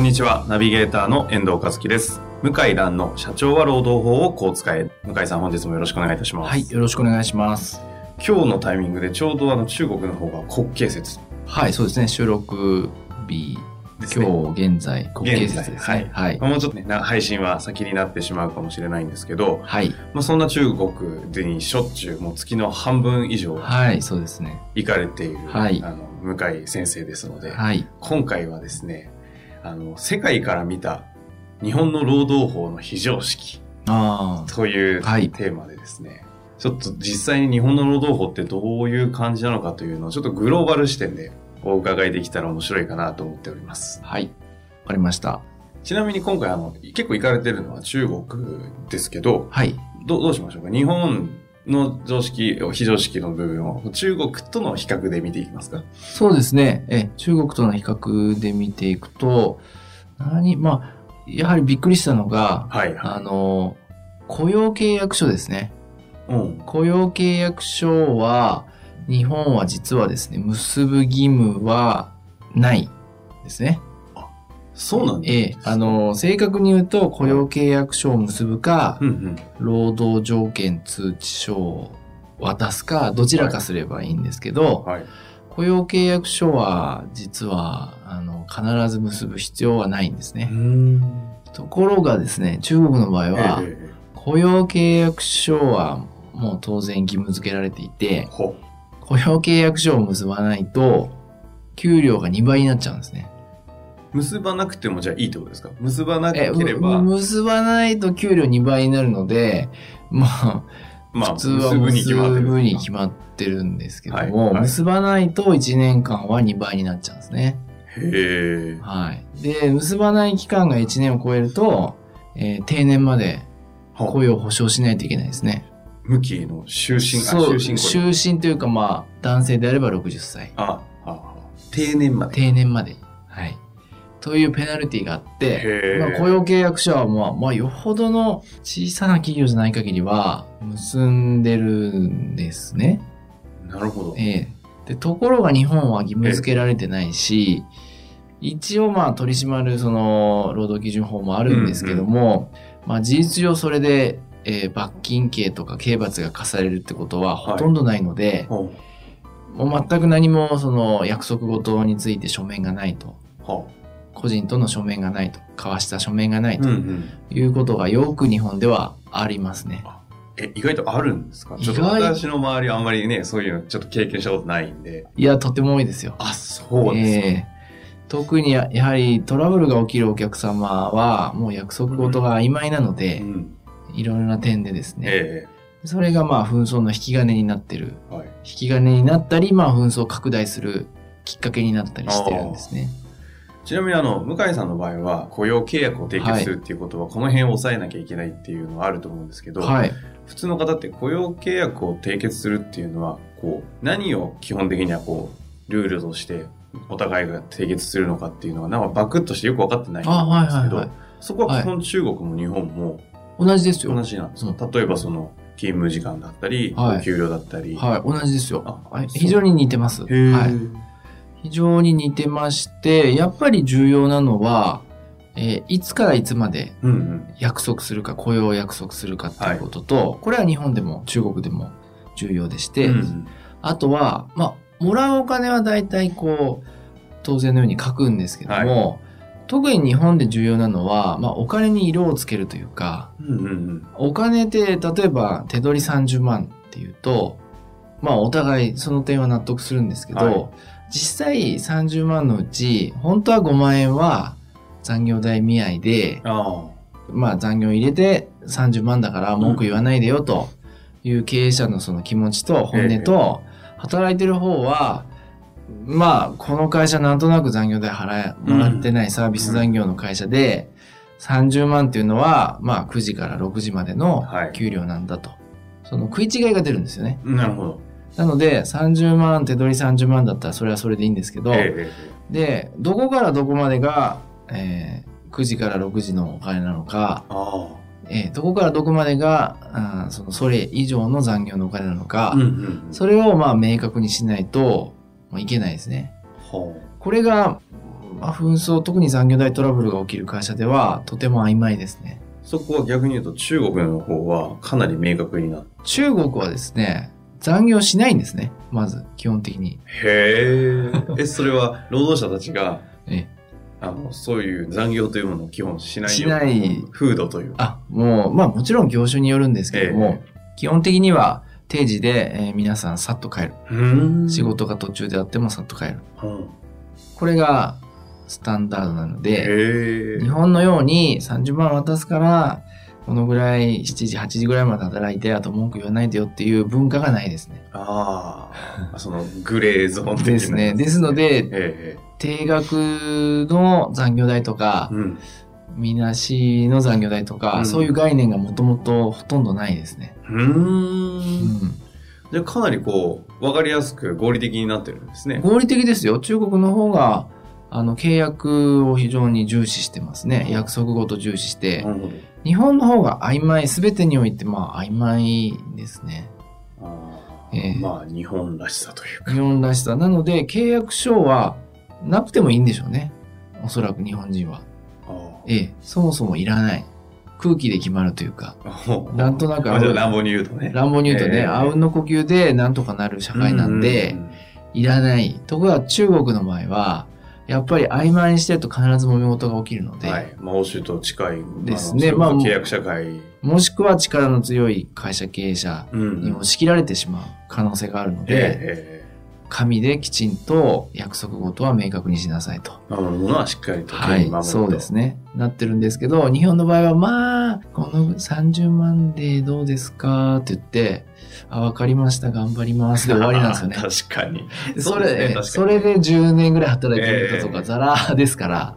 こんにちは、ナビゲーターの遠藤和樹です。向井蘭の社長は労働法をこう使え。向井さん本日もよろしくお願いいたします。はい、よろしくお願いします。今日のタイミングでちょうどあの中国の方が国慶節はい、そうですね、収録日。今日現在、国慶節ですね。はい。もうちょっとね、な配信は先になってしまうかもしれないんですけど、はい。まあ、そんな中国でにしょっちゅうもう月の半分以上はい、そうですね。行かれている、はいあの向井先生ですので、はい。今回はですね、あの、世界から見た日本の労働法の非常識あというはいテーマでですね、ちょっと実際に日本の労働法ってどういう感じなのかというのをちょっとグローバル視点でお伺いできたら面白いかなと思っておりますあ、。はい。わかりました。ちなみに今回あの、結構行かれてるのは中国ですけど、はい。どうどうしましょうか？日本の常識、非常識の部分を中国との比較で見ていきますか？そうですね。え、中国との比較で見ていくと、何、まあ、やはりびっくりしたのが、はいはあの、雇用契約書ですね。い。うん。雇用契約書は、日本は実はですね、結ぶ義務はないですね。そうなんですええ、あ、の、正確に言うと、雇用契約書を結ぶか、うんうん。労働条件通知書を渡すか、どちらかすればいいんですけど、はい。雇用契約書は、実は、あの、必ず結ぶ必要はないんですね。ん。ところがですね、中国の場合は、ええ雇用契約書はもう当然義務付けられていて、ほ雇用契約書を結ばないと、給料が2倍になっちゃうんですね。結ばなくてもじゃあいいってことですか？結ばなけえ、れば、む結ばないと給料2倍になるので、まあ、まあ、普通は結結ぶに決まってる。んですけども、はいはい結ばないと1年間は2倍になっちゃうんですね。へえ。はい。で、結ばない期間が1年を超えると、えー定年まで雇用を保障しないといけないですね。無期の終身、あ、そう、終身。終身というかまあ、男性であれば60歳。あ、あ、あ定年まで。定年まで。はい。というペナルティがあって、へまあ、雇用契約書は、まあ、まあ、よほどの小さな企業じゃない限りは、結んでるんですね。なるほど。ええで、ところが日本は義務付けられてないし、一応まあ取り締まるその労働基準法もあるんですけども、まあ事実上それで、えー罰金刑とか刑罰が課されるってことはほとんどないので、ほもう全く何もその約束事について書面がないと。う。は個人との書面がないと。交わした書面がないとん。いうことがよく日本ではありますね。え、意外とあるんですか？ちょっと私の周りはあんまりね、そういうのちょっと経験したことないんで。いや、とても多いですよ。あ、そうですか。ええ特にややはりトラブルが起きるお客様はもう約束事が曖昧なので、うん。いろいろな点でですね、えそれがまあ紛争の引き金になってる。えはい。引き金になったり、まあ紛争を拡大するきっかけになったりしてるんですね。ちなみにあの、向井さんの場合は、雇用契約を締結するっていうことは、この辺を抑えなきゃいけないっていうのはあると思うんですけど、はい。普通の方って雇用契約を締結するっていうのは、こう、何を基本的にはこう、ルールとしてお互いが締結するのかっていうのは、なんかバクッとしてよく分かってないとあ、思うんですけど、はいはいはい。そこは基本中国も日本も同じですよ。同じなんですか、う例えばその、勤務時間だったり、はいお給料だったり。はい、同じですよ。非常に似てます。はい。非常に似てまして、やっぱり重要なのは、えーいつからいつまで。約束するか、雇用を約束するかっていうことと、これは日本でも中国でも重要でして、うんあとは、まあ、もらうお金は大体こう、当然のように書くんですけども、特に日本で重要なのは、まあ、お金に色をつけるというか、うんうんうん。お金って、例えば手取り30万っていうと、まあ、お互いその点は納得するんですけど、はい実際30万のうち、本当は5万円は残業代見合いで、あまあ残業入れて30万だから文句言わないでよという経営者のその気持ちと本音と、働いてる方は、まあ、この会社なんとなく残業代払え、もらってないサービス残業の会社で、30万っていうのは、まあ、9時から6時までのはい給料なんだと。その食い違いが出るんですよね。なるほど。なので、30万、手取り30万だったらそれはそれでいいんですけど、ええで、どこからどこまでが、えー9時から6時のお金なのか、あえーどこからどこまでが、あーそのそれ以上の残業のお金なのか、あ。うんうんうん。それをまあ明確にしないと、まあ、いけないですね。はこれが、まあ、紛争、特に残業代トラブルが起きる会社では、とても曖昧ですね。あそこは逆に言うと中国の方はかなり明確になって。中国はですね、残業しないんですね。まず、基本的に。へえ。え、それは労働者たちが、えあの、そういう残業というものを基本しないしない風土というか。あ、もう、まあもちろん業種によるんですけども、基本的には定時で、えー皆さんさっと帰る。仕。事が途中であってもさっと帰る。うんこれがスタンダードなので、日。本のように30万渡すから、このぐらい7時、8時ぐらいまで働いて、あと文句言わないでよっていう文化がないですね。ああ。そのグレーゾーン。ですね。ですので、え定額の残業代とかえ、うん。みなしの残業代とか、うんそういう概念がもともとほとんどないですね。うー。うんん。じゃあかなりこう、わかりやすく合理的になってるんですね。合理的ですよ。中国の方が、あの、契約を非常に重視してますね。約束ごと重視して。日本の方が曖昧、すべてにおいて、まあ、曖昧ですね。あええーまあ、日本らしさというか。日本らしさ。なので、契約書はなくてもいいんでしょうね。おそらく日本人は。あええ、そもそもいらない。空気で決まるというか、あなんとなくまあじゃあ乱暴に言うとね。乱暴に言うとね、ええあうんの呼吸でなんとかなる社会なんで、いらない。ところが中国の場合は、やっぱり曖昧にしてると必ず揉め事が起きるので、はい。まあ、欧州と近い。ですねまあ契約社会。もしくは力の強い会社経営者うんに押し切られてしまう可能性があるので、え紙できちんと約束事は明確にしなさいと。え守るものはしっかりと守る、と。そうですね。なってるんですけど、日本の場合は、まあ、この30万でどうですかって言って、あ、わかりました、頑張りますで終わりなんですよね。確かに。でそれ、ねそれで10年ぐらい働いてる人とええかザラですから、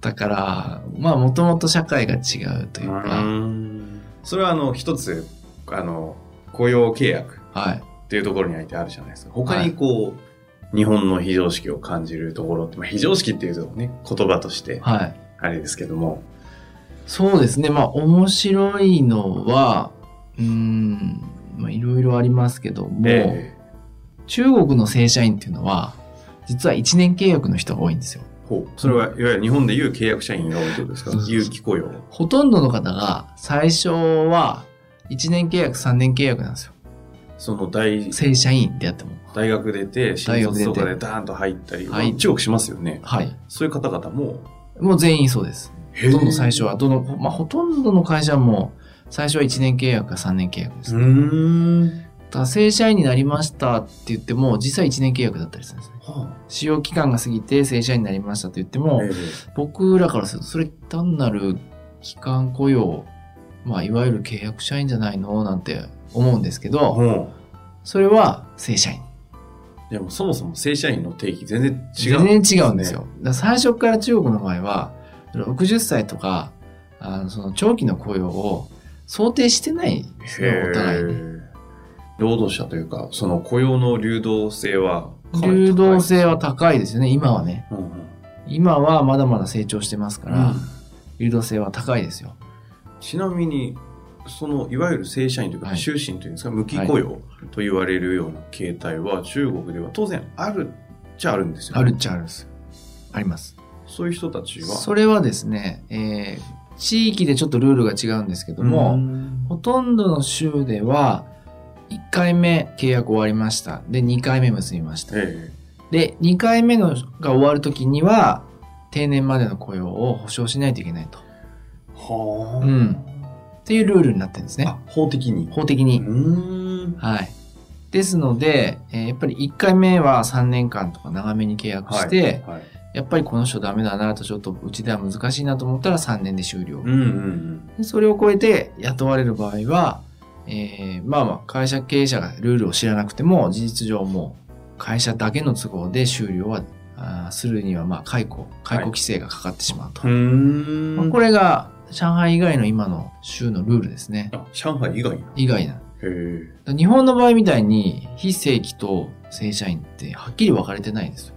だから、まあ、もともと社会が違うといううか、ーんそれはあの、一つ、あの、雇用契約はい。っていうところにあいてあるじゃないですか。他にこう、日本の非常識を感じるところって、まあ、非常識っていうとね、言葉として、はい。あれですけども、そうですね。まあ、面白いのは、うーん、まあ、いろいろありますけども、え中国の正社員っていうのは、実は1年契約の人が多いんですよ。えほう。それは、いわゆる日本でいう契約社員が多いってことですか？有期雇用。ほとんどの方が最初は1年契約、3年契約なんですよ。その大、正社員であっても。大学出て、新卒とかでダーンと入ったり、はい中国しますよね。はい。そういう方々も、もう全員そうです。ほほとんど最初は、どの、まあ、ほとんどの会社も最初は1年契約か3年契約です。うーん。ただ正社員になりましたって言っても、実際1年契約だったりするんですね。は使用期間が過ぎて正社員になりましたと言ってあも、え僕らからすると、それ単なる期間雇用、まあ、いわゆる契約社員じゃないの？なんて思うんですけえど、ほそれは正社員。うでもそもそも正社員の定義全然違う、全然違うんですよ。。最初から中国の場合は、60歳とか、あのその長期の雇用を想定してないですね、お互いに。労働者というか、その雇用の流動性は流動性は高いですよね、今はね。うんうん今はまだまだ成長してますから、うん流動性は高いですよ。ちなみに、その、いわゆる正社員というか、はい終身というんですか、無期雇用と言われるような形態は、中国では当然あるっちゃあるんですよ、あるっちゃあるんです。あります。そういう人たちは？それはですね、えー地域でちょっとルールが違うんですけども、うんほとんどの州では、1回目契約終わりました。で、2回目結びました。えで、2回目のが終わるときには、定年までの雇用を保証しないといけないと。えはあ。うんっていうルールになってるんですねあ。、法的に。法的に。はい。ですので、えーやっぱり1回目は3年間とか長めに契約して、はい。やっぱりこの人ダメだなとちょっとうちでは難しいなと思ったら3年で終了。うんうんでそれを超えて雇われる場合は、えーまあまあ、会社経営者がルールを知らなくても、事実上もう、会社だけの都合で終了は、あーするには、まあ、解雇、解雇規制がかかってしまうと。うーん。まあ、これが、上海以外の今の州のルールですね。あ、上海以外な。以外な。へえ。日本の場合みたいに、非正規と正社員ってはっきり分かれてないんですよ。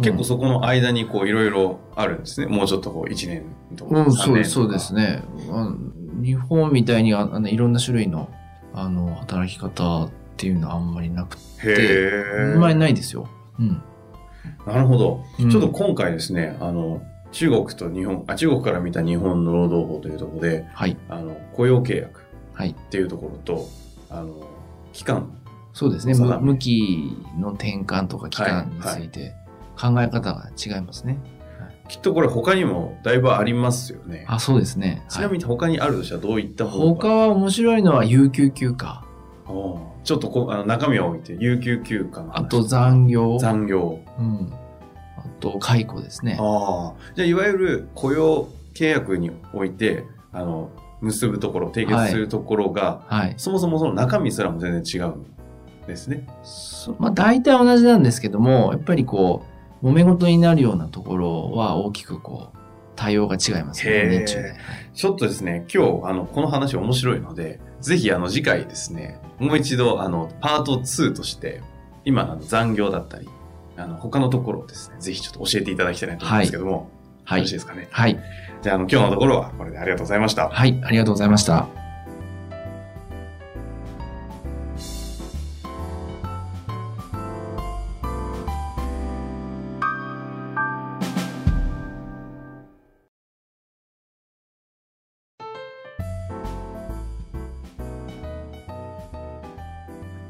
結構そこの間にこういろいろあるんですね。もうちょっとこう1年とかうん、3そう。そうですね。あ日本みたいにああのいろんな種類のあの働き方っていうのはあんまりなくて。あんまりないですよ。うん。なるほど。うんちょっと今回ですね、あの、中国と日本、あ、中国から見た日本の労働法というところで、はい。あの、雇用契約はい。っていうところと、あの、期間。そうですね。向きの転換とか期間について考え方が違いますね。きっとこれ他にもだいぶありますよね。あ、そうですね。ちなみに、に他にあるとしたらどういったもの他は面白いのは有給休暇。ちょっとこうあの中身を置いて、有給休暇あと残業。残業。うん。あと解雇ですね。ああ。じゃあ、いわゆる雇用契約において、あの、結ぶところ、締結するところが、はい。そもそもその中身すらも全然違うんですね。そまあ大体同じなんですけども、やっぱりこう、揉め事になるようなところは大きくこう、対応が違いますね。ちょっとですね、今日、あの、この話面白いので、ぜひ、あの、次回ですね、もう一度、あの、パート2として、今の残業だったり、あの、他のところをですね、ぜひちょっと教えていただきたいなと思うんですけども、はいよろしい。ですかね。はい。じゃあ、あの、今日のところはこれでありがとうございました。はい。ありがとうございました。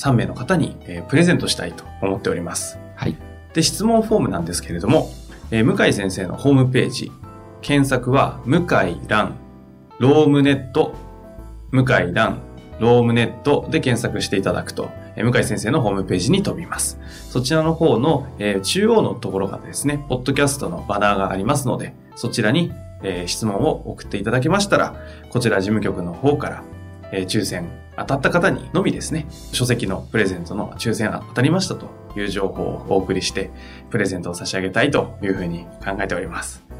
3名の方に、えープレゼントしたいと思っております。はい。で、質問フォームなんですけれども、えー向井先生のホームページ、検索は、向井蘭、ロームネット、向井蘭、ロームネットで検索していただくと、えー向井先生のホームページに飛びます。そちらの方の、えー中央のところがですね、ポッドキャストのバナーがありますので、そちらに、えー質問を送っていただけましたら、こちら事務局の方から、えー抽選当たった方にのみですね、書籍のプレゼントの抽選当たりましたという情報をお送りして、プレゼントを差し上げたいというふうに考えております。